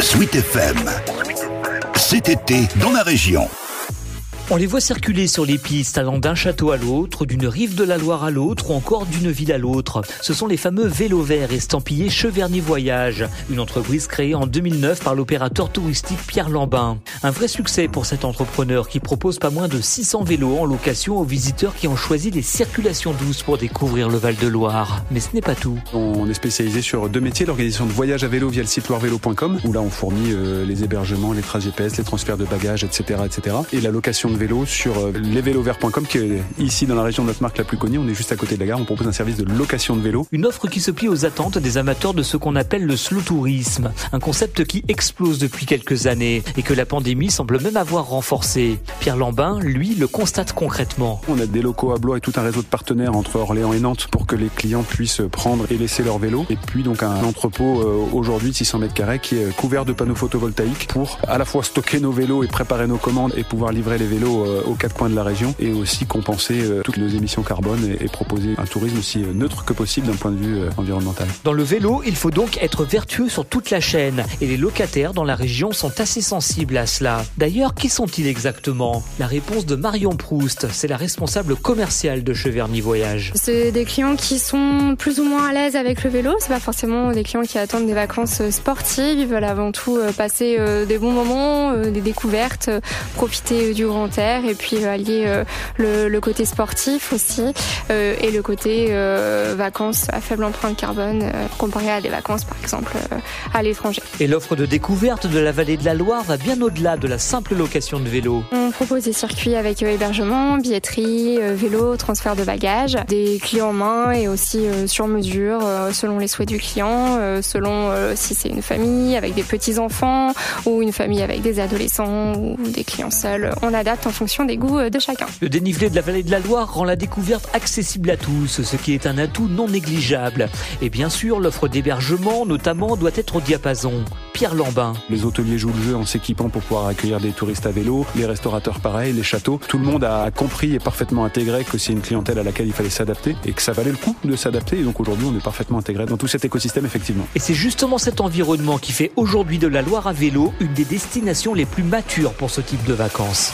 Sweet FM. Cet été, dans la région. On les voit circuler sur les pistes allant d'un château à l'autre, d'une rive de la Loire à l'autre ou encore d'une ville à l'autre. Ce sont les fameux vélos verts estampillés Cheverny Voyage, une entreprise créée en 2009 par l'opérateur touristique Pierre Lambin. Un vrai succès pour cet entrepreneur qui propose pas moins de 600 vélos en location aux visiteurs qui ont choisi les circulations douces pour découvrir le Val-de-Loire. Mais ce n'est pas tout. On est spécialisé sur deux métiers, l'organisation de voyage à vélo via le site loirevélo.com où là on fournit euh, les hébergements, les trajets GPS, les transferts de bagages, etc., etc. Et la location vélo sur euh, lesvélovert.com qui est ici dans la région de notre marque la plus connue. On est juste à côté de la gare. On propose un service de location de vélo. Une offre qui se plie aux attentes des amateurs de ce qu'on appelle le slow tourisme. Un concept qui explose depuis quelques années et que la pandémie semble même avoir renforcé. Pierre Lambin, lui, le constate concrètement. On a des locaux à Blois et tout un réseau de partenaires entre Orléans et Nantes pour que les clients puissent prendre et laisser leur vélo. Et puis donc un entrepôt euh, aujourd'hui de 600 mètres carrés qui est couvert de panneaux photovoltaïques pour à la fois stocker nos vélos et préparer nos commandes et pouvoir livrer les vélos euh, aux quatre coins de la région et aussi compenser euh, toutes nos émissions carbone et, proposer un tourisme aussi euh, neutre que possible d'un point de vue environnemental. Dans le vélo, il faut donc être vertueux sur toute la chaîne et les locataires dans la région sont assez sensibles à cela. D'ailleurs, qui sont-ils exactement? La réponse de Marion Proust, c'est la responsable commerciale de Cheverny Voyage. C'est des clients qui sont plus ou moins à l'aise avec le vélo, c'est pas forcément des clients qui attendent des vacances sportives, ils veulent avant tout passer des bons moments, des découvertes, profiter du grand et puis euh, allier euh, le, le, côté sportif aussi euh, et le côté vacances à faible empreinte carbone comparé à des vacances par exemple à l'étranger. Et l'offre de découverte de la vallée de la Loire va bien au-delà de la simple location de vélo. On propose des circuits avec hébergement, billetterie, vélo, transfert de bagages, des clés en main et aussi sur mesure selon les souhaits du client, selon si c'est une famille avec des petits enfants ou une famille avec des adolescents ou des clients seuls. On adapte fonction des goûts euh, de chacun. Le dénivelé de la vallée de la Loire rend la découverte accessible à tous, ce qui est un atout non négligeable. Et bien sûr, l'offre d'hébergement, notamment, doit être au diapason. Pierre Lambin. Les hôteliers jouent le jeu en s'équipant pour pouvoir accueillir des touristes à vélo, les restaurateurs pareil, les châteaux. Tout le monde a compris et parfaitement intégré que c'est une clientèle à laquelle il fallait s'adapter et que ça valait le coup de s'adapter. Et donc aujourd'hui, on est parfaitement intégré dans tout cet écosystème, effectivement. Et c'est justement cet environnement qui fait aujourd'hui de la Loire à vélo une des destinations les plus matures pour ce type de vacances.